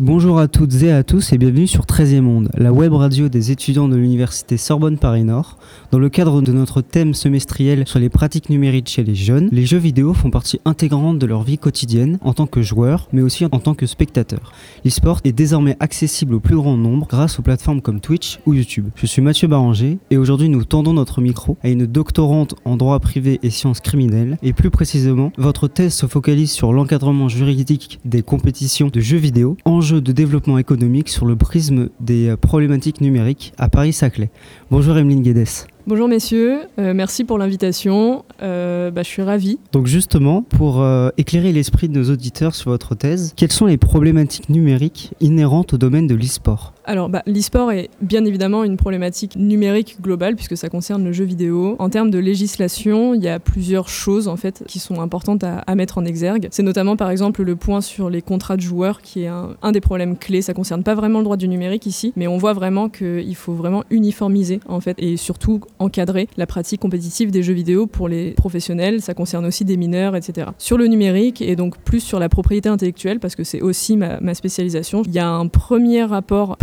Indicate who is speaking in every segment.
Speaker 1: Bonjour à toutes et à tous et bienvenue sur 13e Monde, la web radio des étudiants de l'université Sorbonne Paris Nord. Dans le cadre de notre thème semestriel sur les pratiques numériques chez les jeunes, les jeux vidéo font partie intégrante de leur vie quotidienne en tant que joueurs, mais aussi en tant que spectateurs. L'e-sport est désormais accessible au plus grand nombre grâce aux plateformes comme Twitch ou YouTube. Je suis Mathieu Baranger et aujourd'hui nous tendons notre micro à une doctorante en droit privé et sciences criminelles et plus précisément, votre thèse se focalise sur l'encadrement juridique des compétitions de jeux vidéo, de développement économique sur le prisme des euh, problématiques numériques à Paris-Saclay. Bonjour Emeline Guedes.
Speaker 2: Bonjour messieurs, euh, merci pour l'invitation. Euh, bah, je suis ravie.
Speaker 1: Donc justement, pour euh, éclairer l'esprit de nos auditeurs sur votre thèse, quelles sont les problématiques numériques inhérentes au domaine de l'e-sport?
Speaker 2: Alors bah, l'e-sport est bien évidemment une problématique numérique globale puisque ça concerne le jeu vidéo. En termes de législation, il y a plusieurs choses en fait qui sont importantes à, mettre en exergue. C'est notamment par exemple le point sur les contrats de joueurs qui est un, des problèmes clés. Ça concerne pas vraiment le droit du numérique ici, mais on voit vraiment qu'il faut vraiment uniformiser en fait et surtout encadrer la pratique compétitive des jeux vidéo pour les professionnels, ça concerne aussi des mineurs, etc. Sur le numérique et donc plus sur la propriété intellectuelle, parce que c'est aussi ma, spécialisation, il y a un premier rapport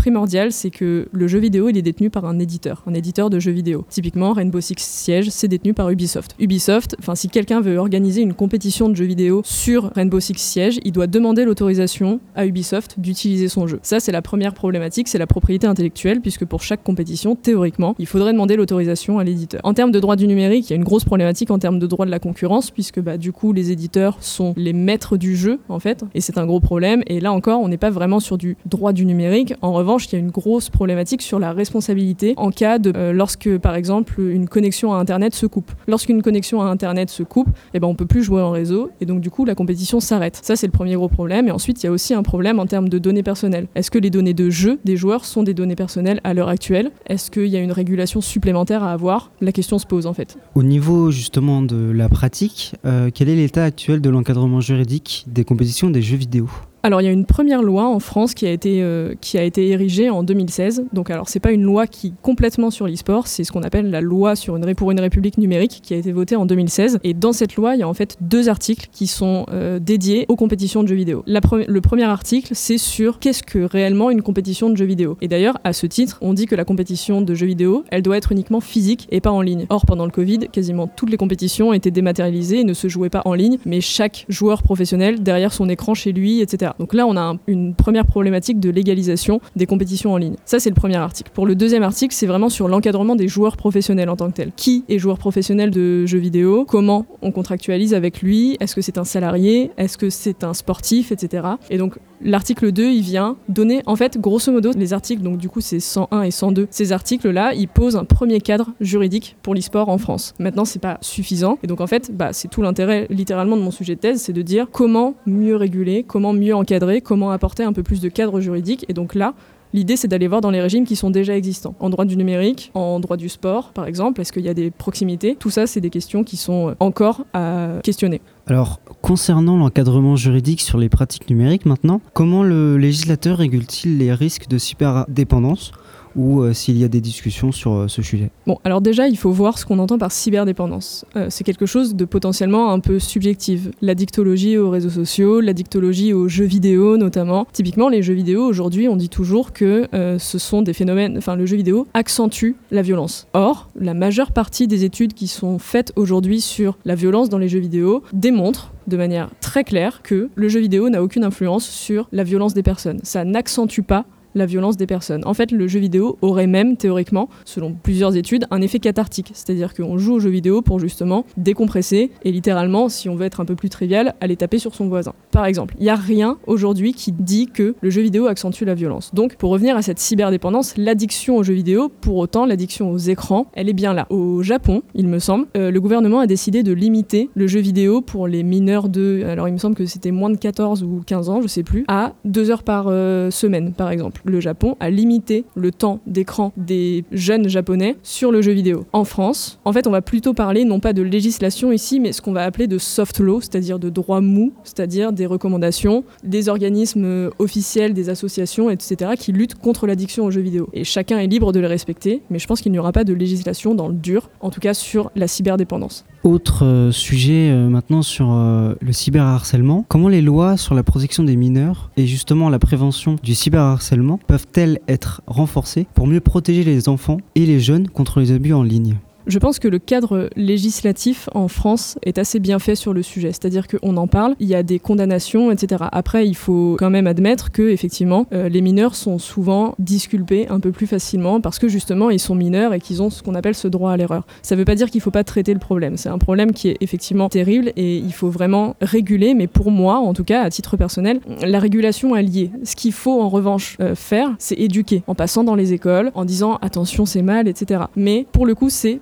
Speaker 2: c'est que le jeu vidéo, il est détenu par un éditeur, un éditeur de jeux vidéo. Typiquement, Rainbow Six Siege, c'est détenu par Ubisoft. Ubisoft, enfin si quelqu'un veut organiser une compétition de jeux vidéo sur Rainbow Six Siege, il doit demander l'autorisation à Ubisoft d'utiliser son jeu. Ça, c'est la première problématique, c'est la propriété intellectuelle, puisque pour chaque compétition, théoriquement, il faudrait demander l'autorisation à l'éditeur. En termes de droit du numérique, il y a une grosse problématique en termes de droit de la concurrence, puisque bah, du coup, les éditeurs sont les maîtres du jeu, en fait, et c'est un gros problème. Et là encore, on n'est pas vraiment sur du droit du numérique. En revanche, il y a une grosse problématique sur la responsabilité en cas de euh, lorsque, par exemple, une connexion à Internet se coupe. Lorsqu'une connexion à Internet se coupe, eh ben, on peut plus jouer en réseau, et donc du coup, la compétition s'arrête. Ça, c'est le premier gros problème. Et ensuite, il y a aussi un problème en termes de données personnelles. Est-ce que les données de jeu des joueurs sont des données personnelles à l'heure actuelle? Est-ce qu'il y a une régulation supplémentaire à avoir, la question se pose en fait.
Speaker 1: Au niveau justement de la pratique, euh, quel est l'état actuel de l'encadrement juridique des compétitions des jeux vidéo?
Speaker 2: Alors il y a une première loi en France qui a été, euh, qui a été érigée en 2016. Donc alors c'est pas une loi qui complètement sur l'e-sport, c'est ce qu'on appelle la loi sur une, pour une république numérique qui a été votée en 2016. Et dans cette loi, il y a en fait deux articles qui sont euh, dédiés aux compétitions de jeux vidéo. Le premier article, c'est sur qu'est-ce que réellement une compétition de jeux vidéo. Et d'ailleurs, à ce titre, on dit que la compétition de jeux vidéo, elle doit être uniquement physique et pas en ligne. Or, pendant le Covid, quasiment toutes les compétitions étaient dématérialisées et ne se jouaient pas en ligne, mais chaque joueur professionnel derrière son écran chez lui, etc. Donc là, on a une première problématique de légalisation des compétitions en ligne. Ça, c'est le premier article. Pour le deuxième article, c'est vraiment sur l'encadrement des joueurs professionnels en tant que tel. Qui est joueur professionnel de jeux vidéo? Comment on contractualise avec lui? Est-ce que c'est un salarié? Est-ce que c'est un sportif, etc. Et donc, l'article 2, il vient donner, en fait, grosso modo, les articles, donc du coup, c'est 101 et 102. Ces articles-là, ils posent un premier cadre juridique pour l'e-sport en France. Maintenant, c'est pas suffisant. Et donc, en fait, bah, c'est tout l'intérêt, littéralement, de mon sujet de thèse, c'est de dire comment mieux réguler, comment mieux comment apporter un peu plus de cadre juridique. Et donc là, L'idée, c'est d'aller voir dans les régimes qui sont déjà existants. En droit du numérique, en droit du sport, par exemple, est-ce qu'il y a des proximités? Tout ça, c'est des questions qui sont encore à questionner.
Speaker 1: Alors, concernant l'encadrement juridique sur les pratiques numériques maintenant, comment le législateur régule-t-il les risques de cyberdépendance? Ou euh, s'il y a des discussions sur euh, ce sujet
Speaker 2: Bon, alors déjà, il faut voir ce qu'on entend par cyberdépendance. Euh, c'est quelque chose de potentiellement un peu subjectif. La dictologie aux réseaux sociaux, la dictologie aux jeux vidéo notamment. Typiquement, les jeux vidéo, aujourd'hui, on dit toujours que ce sont des phénomènes, enfin, le jeu vidéo accentue la violence. Or, la majeure partie des études qui sont faites aujourd'hui sur la violence dans les jeux vidéo démontrent de manière très claire que le jeu vidéo n'a aucune influence sur la violence des personnes. Ça n'accentue pas la violence des personnes. En fait, le jeu vidéo aurait même, théoriquement, selon plusieurs études, un effet cathartique. C'est-à-dire qu'on joue au jeu vidéo pour justement décompresser et littéralement, si on veut être un peu plus trivial, aller taper sur son voisin. Par exemple, il n'y a rien aujourd'hui qui dit que le jeu vidéo accentue la violence. Donc, pour revenir à cette cyberdépendance, l'addiction aux jeux vidéo, pour autant, l'addiction aux écrans, elle est bien là. Au Japon, il me semble, euh, le gouvernement a décidé de limiter le jeu vidéo pour les mineurs de, alors il me semble que c'était moins de 14 ou 15 ans, je sais plus, à 2 heures par euh, semaine, par exemple le Japon a limité le temps d'écran des jeunes japonais sur le jeu vidéo. En France, en fait, on va plutôt parler non pas de législation ici, mais ce qu'on va appeler de soft law, c'est-à-dire de droit mou, c'est-à-dire des recommandations des organismes officiels, des associations, etc., qui luttent contre l'addiction aux jeux vidéo. Et chacun est libre de les respecter, mais je pense qu'il n'y aura pas de législation dans le dur, en tout cas sur la cyberdépendance.
Speaker 1: Autre euh, sujet euh, maintenant sur euh, le cyberharcèlement. Comment les lois sur la protection des mineurs et justement la prévention du cyberharcèlement peuvent-elles être renforcées pour mieux protéger les enfants et les jeunes contre les abus en ligne?
Speaker 2: Je pense que le cadre législatif en France est assez bien fait sur le sujet, c'est-à-dire qu'on en parle, il y a des condamnations, etc. Après, il faut quand même admettre que effectivement, euh, les mineurs sont souvent disculpés un peu plus facilement parce que justement, ils sont mineurs et qu'ils ont ce qu'on appelle ce droit à l'erreur. Ça ne veut pas dire qu'il ne faut pas traiter le problème. C'est un problème qui est effectivement terrible et il faut vraiment réguler. Mais pour moi, en tout cas, à titre personnel, la régulation est liée. Ce qu'il faut en revanche euh, faire, c'est éduquer en passant dans les écoles, en disant attention, c'est mal, etc. Mais pour le coup, c'est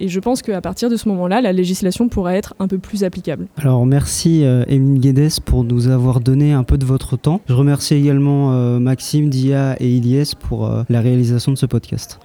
Speaker 2: Et je pense qu'à partir de ce moment-là, la législation pourra être un peu plus applicable.
Speaker 1: Alors merci euh, Émile Guedes pour nous avoir donné un peu de votre temps. Je remercie également euh, Maxime, Dia et Ilyes pour euh, la réalisation de ce podcast.